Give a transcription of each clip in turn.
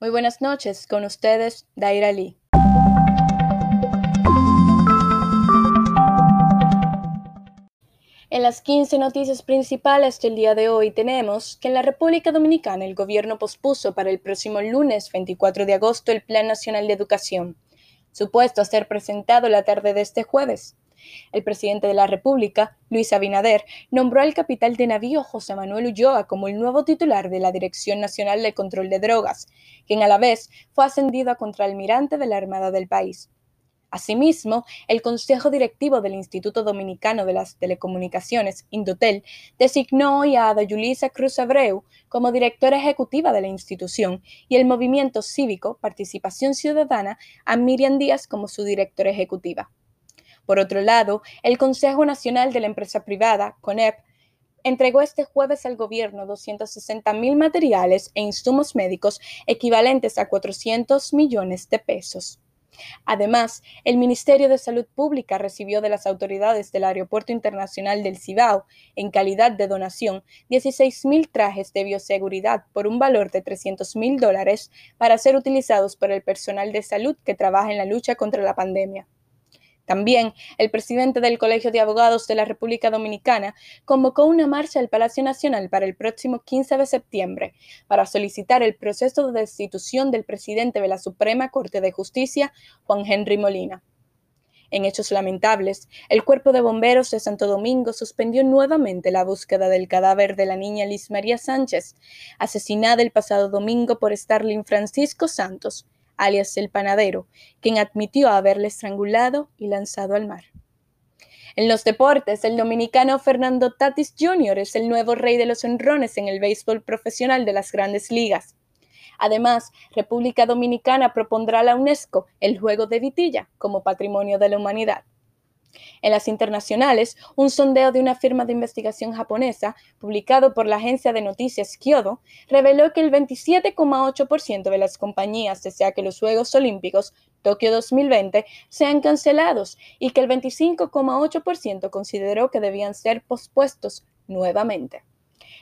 Muy buenas noches, con ustedes, Daira Lee. En las 15 noticias principales del día de hoy tenemos que en la República Dominicana el gobierno pospuso para el próximo lunes 24 de agosto el Plan Nacional de Educación, supuesto a ser presentado la tarde de este jueves. El presidente de la República, Luis Abinader, nombró al capitán de navío José Manuel Ulloa como el nuevo titular de la Dirección Nacional de Control de Drogas, quien a la vez fue ascendido a contraalmirante de la Armada del país. Asimismo, el Consejo Directivo del Instituto Dominicano de las Telecomunicaciones, Indotel, designó hoy a Ada Yulisa Cruz Abreu como directora ejecutiva de la institución y el movimiento cívico Participación Ciudadana a Miriam Díaz como su directora ejecutiva. Por otro lado, el Consejo Nacional de la Empresa Privada, CONEP, entregó este jueves al gobierno 260 mil materiales e insumos médicos equivalentes a 400 millones de pesos. Además, el Ministerio de Salud Pública recibió de las autoridades del Aeropuerto Internacional del Cibao, en calidad de donación, 16.000 trajes de bioseguridad por un valor de 300.000 dólares para ser utilizados por el personal de salud que trabaja en la lucha contra la pandemia. También el presidente del Colegio de Abogados de la República Dominicana convocó una marcha al Palacio Nacional para el próximo 15 de septiembre para solicitar el proceso de destitución del presidente de la Suprema Corte de Justicia, Juan Henry Molina. En hechos lamentables, el Cuerpo de Bomberos de Santo Domingo suspendió nuevamente la búsqueda del cadáver de la niña Liz María Sánchez, asesinada el pasado domingo por Starling Francisco Santos, alias el panadero, quien admitió haberle estrangulado y lanzado al mar. En los deportes, el dominicano Fernando Tatis Jr. es el nuevo rey de los honrones en el béisbol profesional de las grandes ligas. Además, República Dominicana propondrá a la UNESCO el juego de vitilla como patrimonio de la humanidad. En las internacionales, un sondeo de una firma de investigación japonesa, publicado por la agencia de noticias Kyodo, reveló que el 27,8% de las compañías desea que los Juegos Olímpicos Tokio 2020 sean cancelados y que el 25,8% consideró que debían ser pospuestos nuevamente.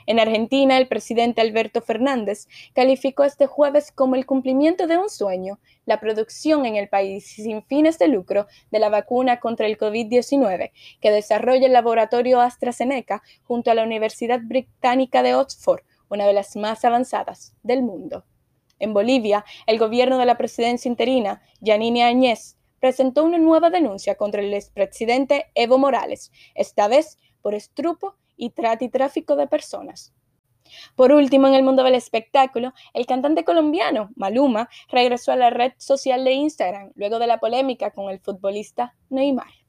En Argentina, el presidente Alberto Fernández calificó este jueves como el cumplimiento de un sueño la producción en el país sin fines de lucro de la vacuna contra el COVID-19 que desarrolla el laboratorio AstraZeneca junto a la Universidad Británica de Oxford, una de las más avanzadas del mundo. En Bolivia, el gobierno de la presidencia interina, Yanine Añez, presentó una nueva denuncia contra el expresidente Evo Morales, esta vez por estrupo y trata y tráfico de personas. Por último, en el mundo del espectáculo, el cantante colombiano Maluma regresó a la red social de Instagram luego de la polémica con el futbolista Neymar.